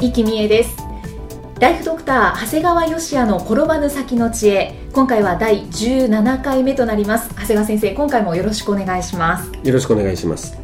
生きみえです。ライフドクター長谷川芳也の転ばぬ先の知恵。今回は第17回目となります。長谷川先生今回もよろしくお願いします。よろしくお願いします。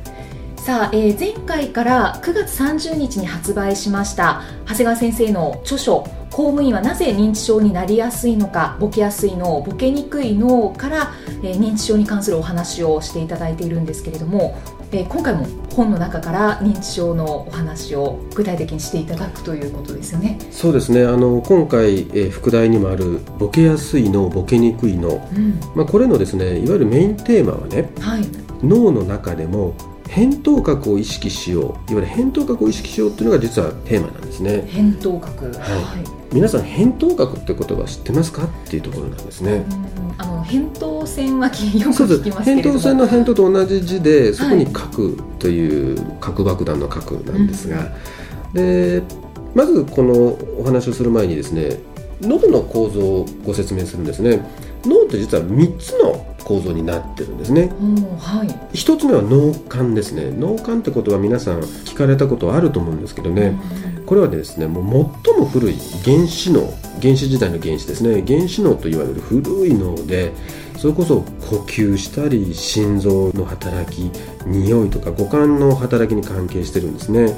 さあ、えー前回から9月30日に発売しました長谷川先生の著書公務員はなぜ認知症になりやすいのかボケやすい脳ボケにくい脳から、えー認知症に関するお話をしていただいているんですけれども、えー今回も本の中から認知症のお話を具体的にしていただくということですよね。そうですね。あの今回、えー副題にもあるボケやすい脳ボケにくい脳、うん、まあ、これのですねいわゆるメインテーマはねはい、脳の中でも扁桃核を意識しよういわゆる扁桃核を意識しようっていうのが実はテーマなんですね。扁桃核、はい。皆さん扁桃核って言葉知ってますかっていうところなんですね。うんあの扁桃腺はきよく聞きます扁桃腺の扁桃と同じ字でそこに核という核爆弾の核なんですが、でまずこのお話をする前にですね喉の構造をご説明するんですね脳って実は3つの構造になってるんですね。うんはい。1つ目は脳幹ですね。脳幹ってことは皆さん聞かれたことあると思うんですけどね、これはですねもう最も古い原子脳原始時代の原子ですね。原子脳といわれる古い脳でそれこそ呼吸したり心臓の働き匂いとか五感の働きに関係してるんですね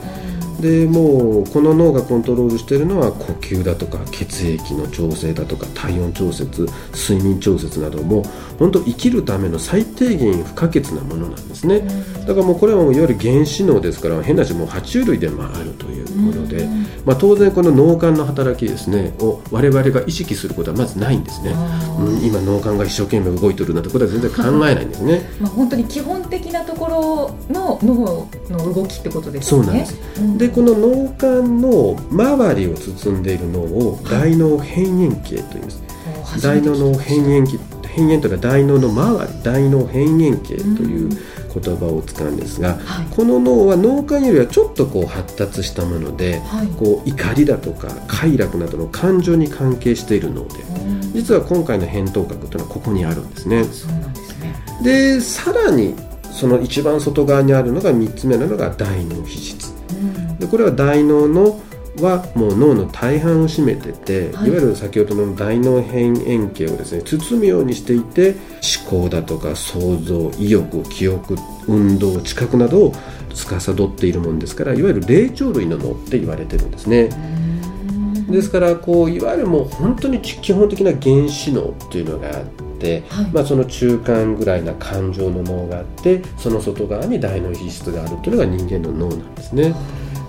でもうこの脳がコントロールしているのは呼吸だとか血液の調整だとか体温調節睡眠調節なども本当生きるための最低限不可欠なものなんですね。だからもうこれはもういわゆる原子脳ですから変な話もう爬虫類でもあるというもので、まあ、当然この脳幹の働きですねを我々が意識することはまずないんですね、うん、今脳幹が一生懸命動いてるなんてことは全然考えないんですね。まあ、本当に基本的なところの脳の動きってことですよね。そうなんです。うんでこの脳幹の周りを包んでいる脳を大脳辺縁系と言いますもう初めて聞き大脳の辺縁系辺縁というのは大脳の周り大脳辺縁系という言葉を使うんですが、はい。この脳は脳幹よりはちょっとこう発達したものではい。こう怒りだとか快楽などの感情に関係している脳でうん。実は今回の扁桃核というのはここにあるんですね。ですね。でさらにその一番外側にあるのが3つ目なのが大脳皮質。うんでこれは大脳のはもう脳の大半を占めてて、はい。い、わゆる先ほどの大脳辺縁系をですね包むようにしていて思考だとか想像意欲記憶運動知覚などを司っているもんですからいわゆる霊長類の脳って言われてるんですね。うん。ですからこういわゆるもう本当に基本的な原子脳っていうのがあって、はい。まあ、その中間ぐらいな感情の脳があってその外側に大脳皮質があるというのが人間の脳なんですね。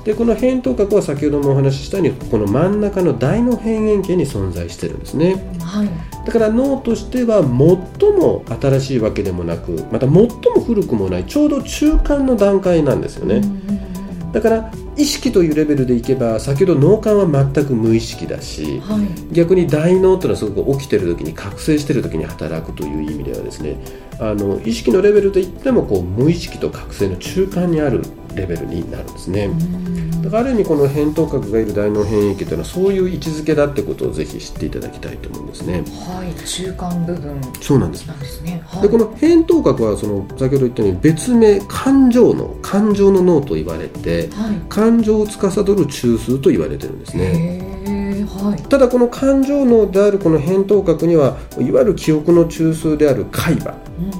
でこの扁桃核は先ほどもお話ししたようにこの真ん中の大脳辺縁系に存在してるんですね。はい。だから脳としては最も新しいわけでもなくまた最も古くもないちょうど中間の段階なんですよね、うんだから意識というレベルでいけば先ほど脳幹は全く無意識だしはい。逆に大脳というのはすごく起きてる時に覚醒してる時に働くという意味ではですねあの意識のレベルで言ってもこう無意識と覚醒の中間にあるレベルになるんですね、うん。だからある意味この扁桃核がいる大脳辺縁系というのはそういう位置づけだってことをぜひ知っていただきたいと思うんですね。はい。中間部分。そうなんです。なんですね。はい。でこの扁桃核はその先ほど言ったように別名感情脳感情の脳と言われてはい。感情を司る中枢と言われてるんですね。はい。ただこの感情脳であるこの扁桃核にはいわゆる記憶の中枢である海馬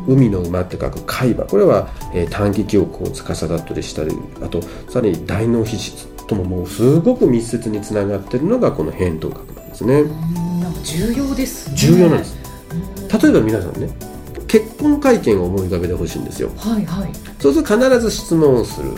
うん海の馬って書く海馬。これは、えー短期記憶を司ったりしたりあとさらに大脳皮質とももうすごく密接につながっているのがこの扁桃核なんですね。うんなんか重要ですね。重要なんです。うん。例えば皆さんね結婚会見を思い浮かべてほしいんですよ。はいはい。そうすると必ず質問をする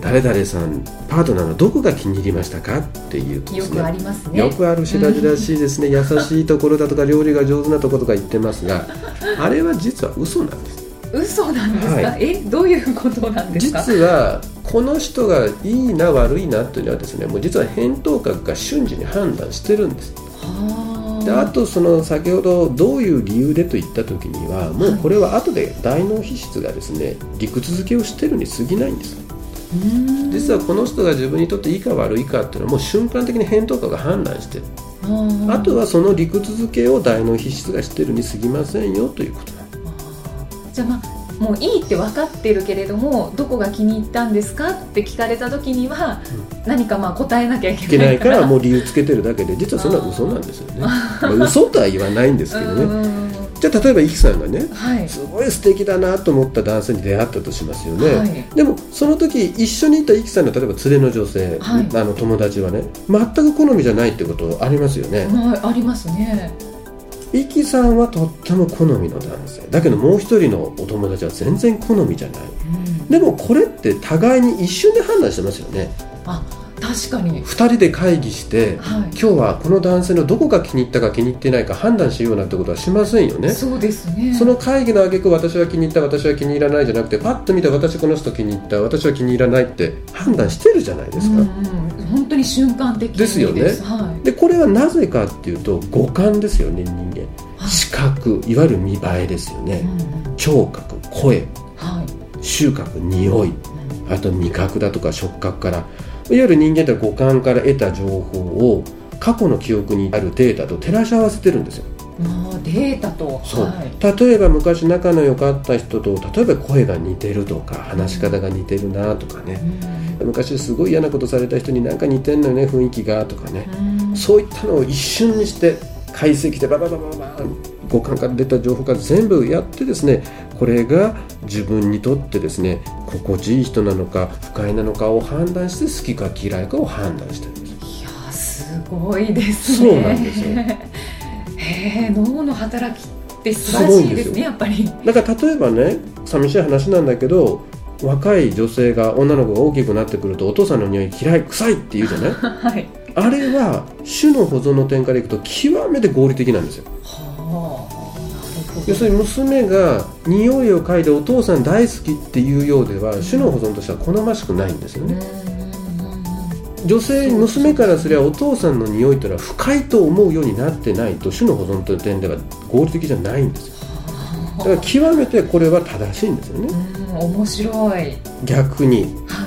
誰々さんパートナーのどこが気に入りましたかっていうね。よくありますね。よくある白々しいですね、優しいところだとか料理が上手なところとか言ってますが あれは実は嘘なんです。嘘なんですか、はえどういうことなんですか？実はこの人がいいな悪いなというのはですねもう実は扁桃核が瞬時に判断してるんです。はであとその先ほどどういう理由でと言った時にはもうこれは後で大脳皮質がですね理屈付けをしてるに過ぎないんです。うん実はこの人が自分にとっていいか悪いかっていうのはもう瞬間的に扁桃核が判断してる。ああとはその理屈付けを大脳皮質がしてるに過ぎませんよということじゃあまあもういいって分かってるけれどもどこが気に入ったんですかって聞かれた時には、何かまあ答えなきゃいいけないいけなかかららもう理由つけてるだけで実はそれは嘘なんですよね、まあ、嘘とは言わないんですけどね。うん。じゃあ例えばイキさんがねはい。すごい素敵だなと思った男性に出会ったとしますよね、はい。でもその時一緒にいたイキさんの例えば連れの女性、はい。あの友達はね全く好みじゃないってことありますよね、まあありますねイキさんはとっても好みの男性。だけどもう一人のお友達は全然好みじゃない。うん。でもこれって互いに一瞬で判断してますよね。あ確かに。2人で会議してはい。今日はこの男性のどこが気に入ったか気に入ってないか判断しようなんてことはしませんよね。そうですね。その会議の挙句私は気に入った私は気に入らないじゃなくてパッと見て私この人気に入った私は気に入らないって判断してるじゃないですか、うんうん、本当に瞬間的にです。よね。はい。でこれはなぜかっていうと五感ですよね人視覚いわゆる見栄えですよね。聴覚声。はい。収穫匂い。うん。あと味覚だとか触覚から。いわゆる人間って五感から得た情報を過去の記憶にあるデータと照らし合わせてるんですよ。まあデータと。そう。はい。例えば昔仲の良かった人と例えば声が似てるとか話し方が似てるなとかね。うん。昔すごい嫌なことされた人になんか似てんのよね雰囲気がとかね。うん。そういったのを一瞬にして解析でバババババ五感から出た情報から全部やってですねこれが自分にとってですね心地いい人なのか不快なのかを判断して好きか嫌いかを判断してるんですいやすごいですねそうなんですよへえ脳の働きって素晴らしいですねやっぱりだか例えばね寂しい話なんだけど若い女性が女の子が大きくなってくるとお父さんの匂い嫌い臭いって言うじゃないはいあれは種の保存の点からいくと極めて合理的なんですよ。要するに娘が匂いを嗅いでお父さん大好きっていうようでは種の保存としては好ましくないんですよね。女性娘からすればお父さんの匂いというのは不快と思うようになってないと種の保存という点では合理的じゃないんですよ。だから極めてこれは正しいんですよね。うん面白い。逆に。はい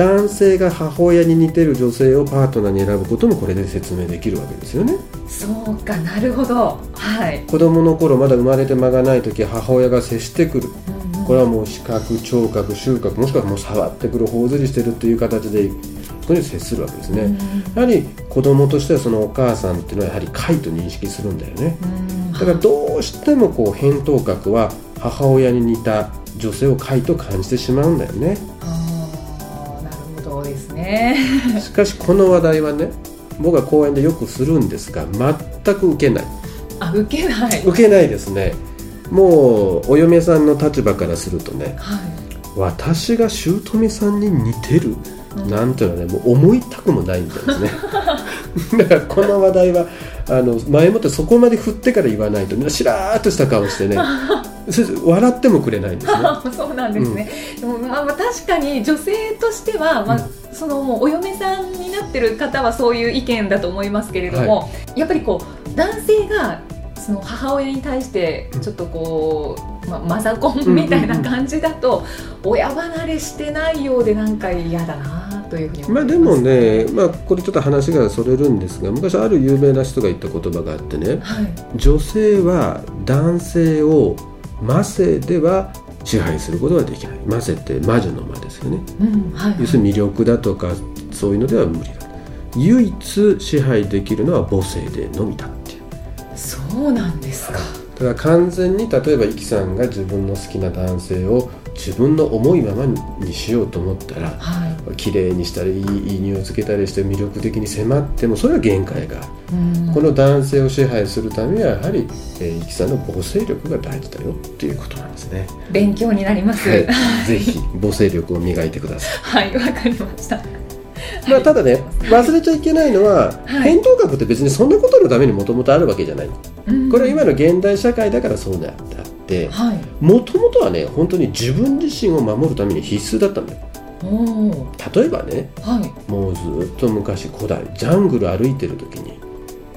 男性が母親に似てる女性をパートナーに選ぶこともこれで説明できるわけですよね。そうかなるほど。はい。子供の頃まだ生まれて間がない時母親が接してくる。うんうん。これはもう視覚聴覚収穫もしくはもう触ってくる頬ずりしてるという形でここに接するわけですね、やはり子供としてはそのお母さんっていうのはやはり貝と認識するんだよね。うん。だからどうしてもこう扁桃核は母親に似た女性を貝と感じてしまうんだよね。あー。なるほどですね。しかしこの話題はね僕は講演でよくするんですが全く受けない。あ受けない。受けないですね。もうお嫁さんの立場からするとねはい。私が姑さんに似てる？なんていうのはねもう思いたくもないんですね。だからこの話題はあの前もってそこまで振ってから言わないとみんなしらーっとした顔してね 笑ってもくれないんですね。あ そうなんですね、でもまあまあ確かに女性としては、まあ、そのもうお嫁さんになってる方はそういう意見だと思いますけれども、やっぱりこう男性がその母親に対してちょっとこう、まあ、マザコンみたいな感じだと、親離れしてないようでなんか嫌だなというふうにまあでもね、まあ、これちょっと話がそれるんですが昔ある有名な人が言った言葉があってね。はい。女性は男性を魔性では支配することはできない。魔性って魔女の魔ですよね。うんはい。要するに魅力だとかそういうのでは無理だ。唯一支配できるのは母性でのみだっていう。そうなんですか。だから完全に例えばイキさんが自分の好きな男性を自分の思いままにしようと思ったらはい。綺麗にしたりいい匂いをつけたりして魅力的に迫ってもそれは限界が。ある、うん、この男性を支配するためにはやはり、えー、イキさんの母性力が大事だよ。っていうことなんですね。勉強になります、はい、ぜひ母性力を磨いてください。はいわかりました。まあ、ただね忘れちゃいけないのは、はい、返答学って別にそんなことのためにもともとあるわけじゃない、うん、これは今の現代社会だからそうなったってもともとはね本当に自分自身を守るために必須だったんだよ例えばね、はい、もうずっと昔古代ジャングル歩いてる時に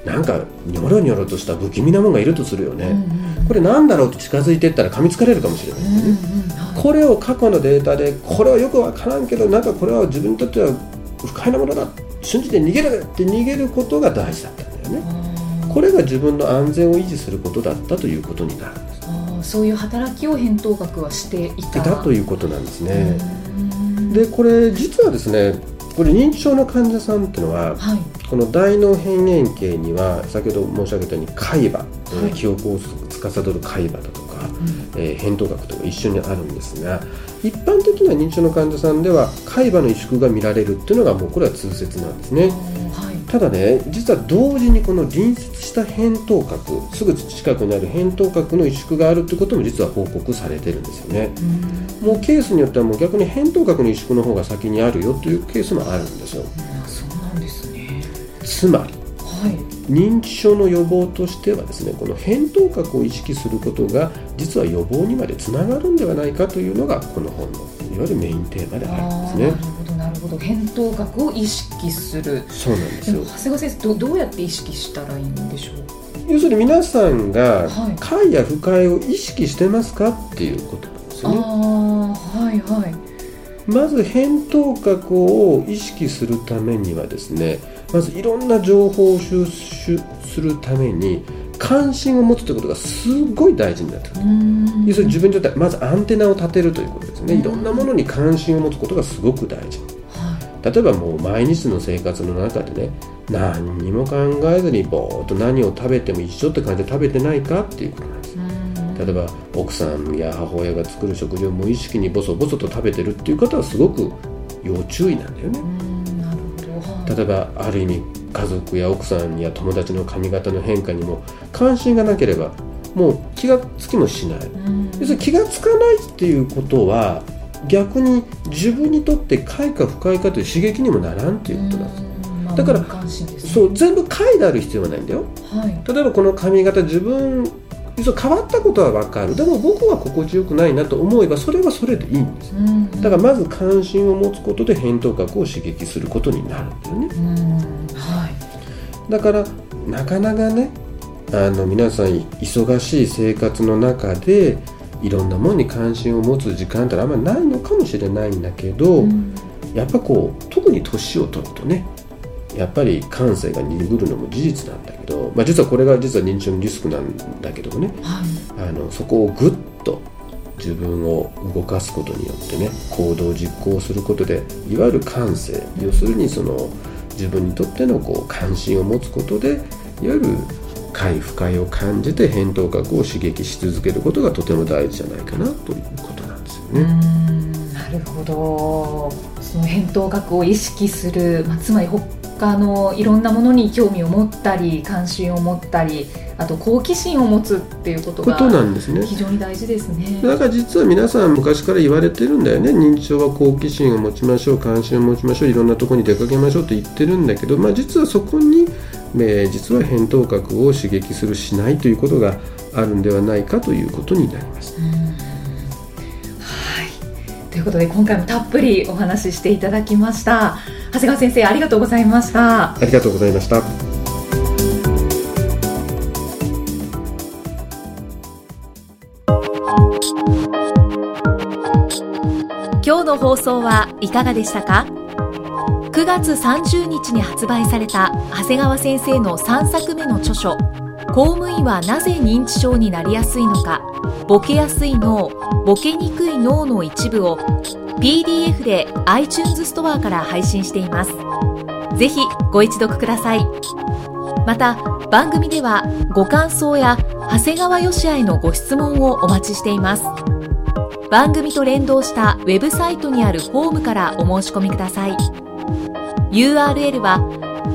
なんかニョロニョロとした不気味なものがいるとするよね、うんうん、これなんだろうと近づいていったら噛みつかれるかもしれない、ねうんうんはい、これを過去のデータでこれはよく分からんけどなんかこれは自分にとっては不快なものだ。信じて逃げるって逃げることが大事だったんだよね。これが自分の安全を維持することだったということになるそういう働きを返答学はしていた。ということなんですね。でこれ実はですねこれ認知症の患者さんっていうのは、はい、この大脳辺縁系には先ほど申し上げたように海馬、はい、記憶を司る海馬だとか、うん、えー、扁桃核とか一緒にあるんですが一般的な認知症の患者さんでは海馬の萎縮が見られるっていうのがもうこれは通説なんですね。ただね実は同時にこの隣接した扁桃核すぐ近くにある扁桃核の萎縮があるということも実は報告されてるんですよね。もうケースによってはもう逆に扁桃核の萎縮の方が先にあるよというケースもあるんですよ。そうなんですね。つまり、はい、認知症の予防としてはですねこの扁桃核を意識することが実は予防にまでつながるんではないかというのがこの本のいわゆるメインテーマであるんですね。ほど扁桃核を意識するそうなんですよ長谷川先生どどうやって意識したらいいんでしょう要するに皆さんが快や不快を意識してますかっていうことなんですよね。あはいはいまず扁桃核を意識するためにはですねまずいろんな情報を収集するために関心を持つということがすごい大事になってくる要するに自分にとってはまずアンテナを立てるということですねいろんなものに関心を持つことがすごく大事例えばもう毎日の生活の中でね何にも考えずにぼーっと何を食べても一緒って感じで食べてないかっていうことなんです。例えば奥さんや母親が作る食事を無意識にボソボソと食べてるっていう方はすごく要注意なんだよね。例えばある意味家族や奥さんや友達の髪型の変化にも関心がなければもう気がつきもしない。要するに気がつかないっていうことは逆に自分にとって快か不快かという刺激にもならんということなんです。だから、ね、そう全部快である必要はないんだよ、はい、例えばこの髪型自分変わったことは分かる。でも僕は心地よくないなと思えばそれはそれでいいんです、うんうん、だからまず関心を持つことで扁桃核を刺激することになるんだよね、はい、だからなかなかねあの皆さん忙しい生活の中でいろんなものに関心を持つ時間ってあんまりないのかもしれないんだけど、うん、やっぱこう特に年を取るとねやっぱり感性が鈍るのも事実なんだけど、まあ、実はこれが実は認知症のリスクなんだけどもね、はい、あのそこをぐっと自分を動かすことによってね行動を実行することでいわゆる感性要するにその自分にとってのこう関心を持つことでいわゆる快不快を感じて扁桃核を刺激し続けることがとても大事じゃないかなということなんですよね。なるほど。その扁桃核を意識する、まあ、つまり他のいろんなものに興味を持ったり関心を持ったりあと好奇心を持つっていうことが非常に大事ですね。だから実は皆さん昔から言われてるんだよね。認知症は好奇心を持ちましょう関心を持ちましょういろんなところに出かけましょうって言ってるんだけど、まあ、実はそこにえー、実は扁桃核を刺激するしないということがあるんではないかということになります。はい。ということで今回もたっぷりお話ししていただきました。長谷川先生ありがとうございました。ありがとうございました。今日の放送はいかがでしたか？9月30日に発売された長谷川先生の3作目の著書「公務員はなぜ認知症になりやすいのかボケやすい脳ボケにくい脳」の一部を PDF で iTunes ストアから配信しています。ぜひご一読ください。また番組ではご感想や長谷川よしあへのご質問をお待ちしています。番組と連動したウェブサイトにあるホームからお申し込みください。URL は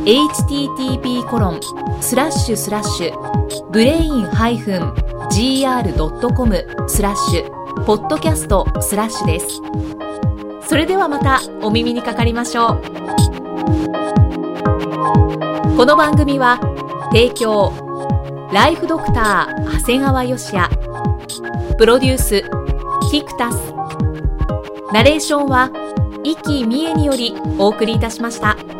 http コロンスラッシュスラッシュブレイン -gr.com スラッシュポッドキャストスラッシュです。それではまたお耳にかかりましょう。この番組は提供ライフドクター長谷川芳也。プロデュースキクタス。ナレーションは一気三重によりお送りいたしました。